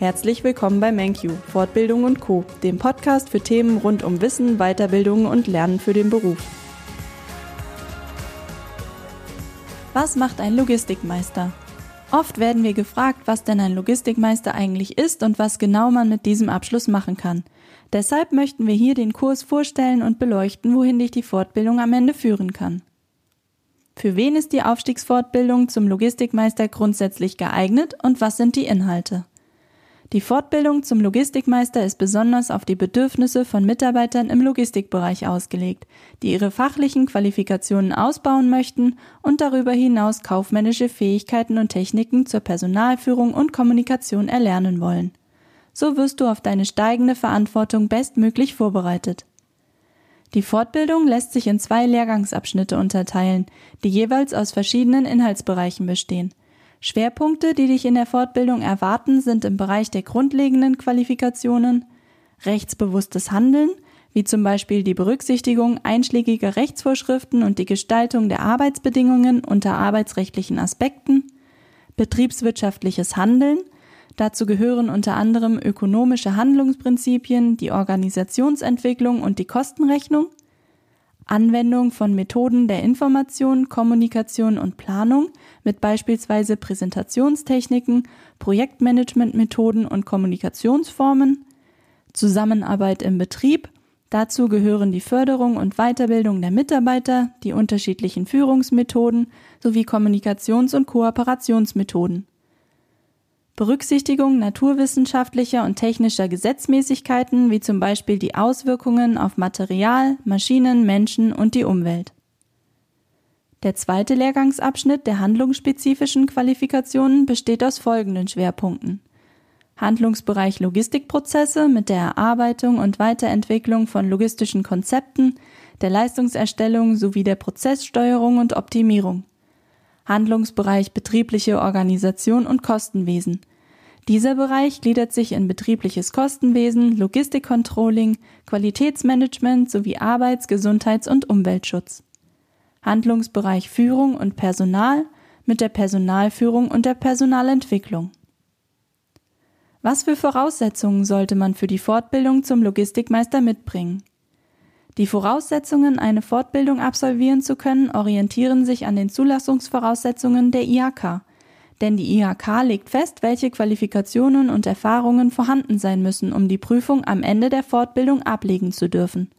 Herzlich willkommen bei MenQ, Fortbildung und Co., dem Podcast für Themen rund um Wissen, Weiterbildung und Lernen für den Beruf. Was macht ein Logistikmeister? Oft werden wir gefragt, was denn ein Logistikmeister eigentlich ist und was genau man mit diesem Abschluss machen kann. Deshalb möchten wir hier den Kurs vorstellen und beleuchten, wohin dich die Fortbildung am Ende führen kann. Für wen ist die Aufstiegsfortbildung zum Logistikmeister grundsätzlich geeignet und was sind die Inhalte? Die Fortbildung zum Logistikmeister ist besonders auf die Bedürfnisse von Mitarbeitern im Logistikbereich ausgelegt, die ihre fachlichen Qualifikationen ausbauen möchten und darüber hinaus kaufmännische Fähigkeiten und Techniken zur Personalführung und Kommunikation erlernen wollen. So wirst du auf deine steigende Verantwortung bestmöglich vorbereitet. Die Fortbildung lässt sich in zwei Lehrgangsabschnitte unterteilen, die jeweils aus verschiedenen Inhaltsbereichen bestehen. Schwerpunkte, die dich in der Fortbildung erwarten, sind im Bereich der grundlegenden Qualifikationen rechtsbewusstes Handeln, wie zum Beispiel die Berücksichtigung einschlägiger Rechtsvorschriften und die Gestaltung der Arbeitsbedingungen unter arbeitsrechtlichen Aspekten, betriebswirtschaftliches Handeln, dazu gehören unter anderem ökonomische Handlungsprinzipien, die Organisationsentwicklung und die Kostenrechnung, Anwendung von Methoden der Information, Kommunikation und Planung mit beispielsweise Präsentationstechniken, Projektmanagementmethoden und Kommunikationsformen, Zusammenarbeit im Betrieb, dazu gehören die Förderung und Weiterbildung der Mitarbeiter, die unterschiedlichen Führungsmethoden sowie Kommunikations- und Kooperationsmethoden. Berücksichtigung naturwissenschaftlicher und technischer Gesetzmäßigkeiten wie zum Beispiel die Auswirkungen auf Material, Maschinen, Menschen und die Umwelt. Der zweite Lehrgangsabschnitt der handlungsspezifischen Qualifikationen besteht aus folgenden Schwerpunkten. Handlungsbereich Logistikprozesse mit der Erarbeitung und Weiterentwicklung von logistischen Konzepten, der Leistungserstellung sowie der Prozesssteuerung und Optimierung. Handlungsbereich betriebliche Organisation und Kostenwesen. Dieser Bereich gliedert sich in betriebliches Kostenwesen, Logistikcontrolling, Qualitätsmanagement sowie Arbeits-, Gesundheits- und Umweltschutz. Handlungsbereich Führung und Personal mit der Personalführung und der Personalentwicklung. Was für Voraussetzungen sollte man für die Fortbildung zum Logistikmeister mitbringen? Die Voraussetzungen, eine Fortbildung absolvieren zu können, orientieren sich an den Zulassungsvoraussetzungen der IHK, denn die IHK legt fest, welche Qualifikationen und Erfahrungen vorhanden sein müssen, um die Prüfung am Ende der Fortbildung ablegen zu dürfen.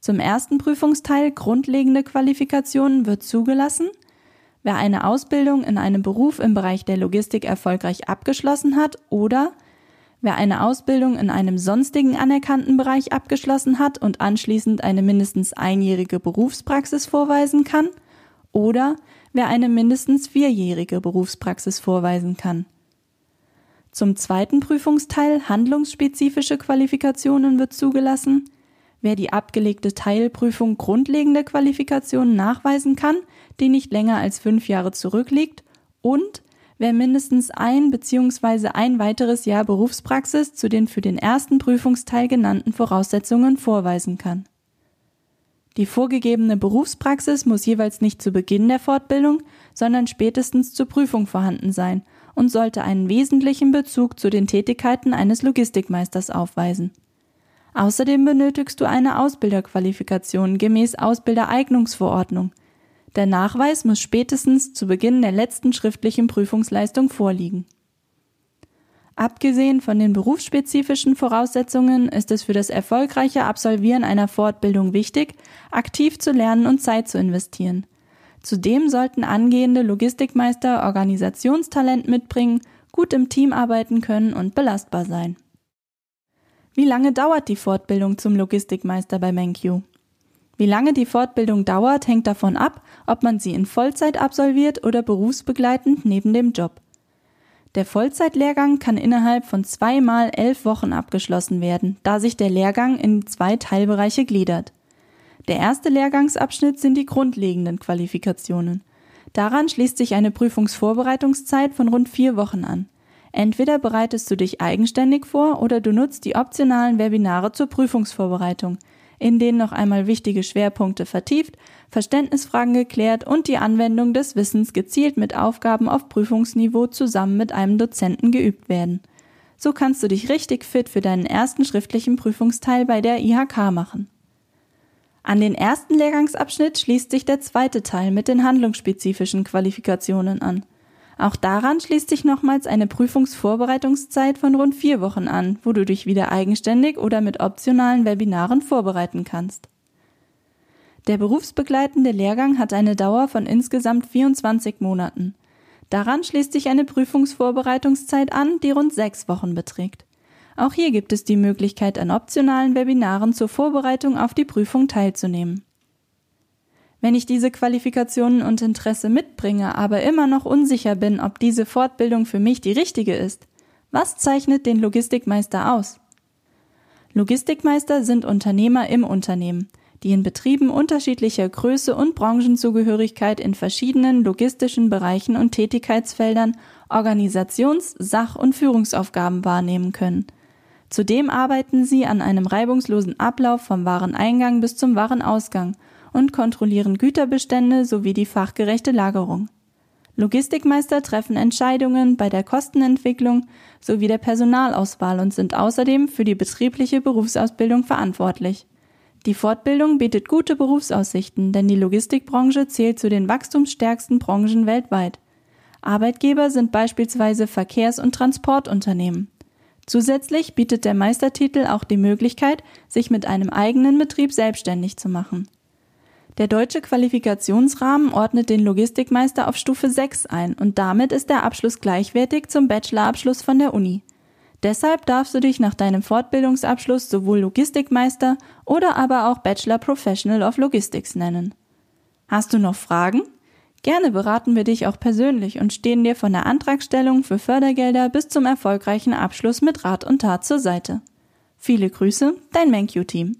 Zum ersten Prüfungsteil grundlegende Qualifikationen wird zugelassen, wer eine Ausbildung in einem Beruf im Bereich der Logistik erfolgreich abgeschlossen hat oder wer eine Ausbildung in einem sonstigen anerkannten Bereich abgeschlossen hat und anschließend eine mindestens einjährige Berufspraxis vorweisen kann oder wer eine mindestens vierjährige Berufspraxis vorweisen kann. Zum zweiten Prüfungsteil handlungsspezifische Qualifikationen wird zugelassen, wer die abgelegte Teilprüfung grundlegende Qualifikationen nachweisen kann, die nicht länger als fünf Jahre zurückliegt und wer mindestens ein bzw. ein weiteres Jahr Berufspraxis zu den für den ersten Prüfungsteil genannten Voraussetzungen vorweisen kann. Die vorgegebene Berufspraxis muss jeweils nicht zu Beginn der Fortbildung, sondern spätestens zur Prüfung vorhanden sein und sollte einen wesentlichen Bezug zu den Tätigkeiten eines Logistikmeisters aufweisen. Außerdem benötigst du eine Ausbilderqualifikation gemäß Ausbildereignungsverordnung. Der Nachweis muss spätestens zu Beginn der letzten schriftlichen Prüfungsleistung vorliegen. Abgesehen von den berufsspezifischen Voraussetzungen ist es für das erfolgreiche Absolvieren einer Fortbildung wichtig, aktiv zu lernen und Zeit zu investieren. Zudem sollten angehende Logistikmeister Organisationstalent mitbringen, gut im Team arbeiten können und belastbar sein. Wie lange dauert die Fortbildung zum Logistikmeister bei MenQ? Wie lange die Fortbildung dauert, hängt davon ab, ob man sie in Vollzeit absolviert oder berufsbegleitend neben dem Job. Der Vollzeitlehrgang kann innerhalb von zweimal elf Wochen abgeschlossen werden, da sich der Lehrgang in zwei Teilbereiche gliedert. Der erste Lehrgangsabschnitt sind die grundlegenden Qualifikationen. Daran schließt sich eine Prüfungsvorbereitungszeit von rund vier Wochen an. Entweder bereitest du dich eigenständig vor oder du nutzt die optionalen Webinare zur Prüfungsvorbereitung, in denen noch einmal wichtige Schwerpunkte vertieft, Verständnisfragen geklärt und die Anwendung des Wissens gezielt mit Aufgaben auf Prüfungsniveau zusammen mit einem Dozenten geübt werden. So kannst du dich richtig fit für deinen ersten schriftlichen Prüfungsteil bei der IHK machen. An den ersten Lehrgangsabschnitt schließt sich der zweite Teil mit den handlungsspezifischen Qualifikationen an. Auch daran schließt sich nochmals eine Prüfungsvorbereitungszeit von rund vier Wochen an, wo du dich wieder eigenständig oder mit optionalen Webinaren vorbereiten kannst. Der berufsbegleitende Lehrgang hat eine Dauer von insgesamt 24 Monaten. Daran schließt sich eine Prüfungsvorbereitungszeit an, die rund sechs Wochen beträgt. Auch hier gibt es die Möglichkeit, an optionalen Webinaren zur Vorbereitung auf die Prüfung teilzunehmen. Wenn ich diese Qualifikationen und Interesse mitbringe, aber immer noch unsicher bin, ob diese Fortbildung für mich die richtige ist, was zeichnet den Logistikmeister aus? Logistikmeister sind Unternehmer im Unternehmen, die in Betrieben unterschiedlicher Größe und Branchenzugehörigkeit in verschiedenen logistischen Bereichen und Tätigkeitsfeldern Organisations-, Sach- und Führungsaufgaben wahrnehmen können. Zudem arbeiten sie an einem reibungslosen Ablauf vom Wareneingang bis zum Warenausgang – und kontrollieren Güterbestände sowie die fachgerechte Lagerung. Logistikmeister treffen Entscheidungen bei der Kostenentwicklung sowie der Personalauswahl und sind außerdem für die betriebliche Berufsausbildung verantwortlich. Die Fortbildung bietet gute Berufsaussichten, denn die Logistikbranche zählt zu den wachstumsstärksten Branchen weltweit. Arbeitgeber sind beispielsweise Verkehrs- und Transportunternehmen. Zusätzlich bietet der Meistertitel auch die Möglichkeit, sich mit einem eigenen Betrieb selbstständig zu machen. Der deutsche Qualifikationsrahmen ordnet den Logistikmeister auf Stufe 6 ein und damit ist der Abschluss gleichwertig zum Bachelorabschluss von der Uni. Deshalb darfst du dich nach deinem Fortbildungsabschluss sowohl Logistikmeister oder aber auch Bachelor Professional of Logistics nennen. Hast du noch Fragen? Gerne beraten wir dich auch persönlich und stehen dir von der Antragstellung für Fördergelder bis zum erfolgreichen Abschluss mit Rat und Tat zur Seite. Viele Grüße, dein MenQ-Team.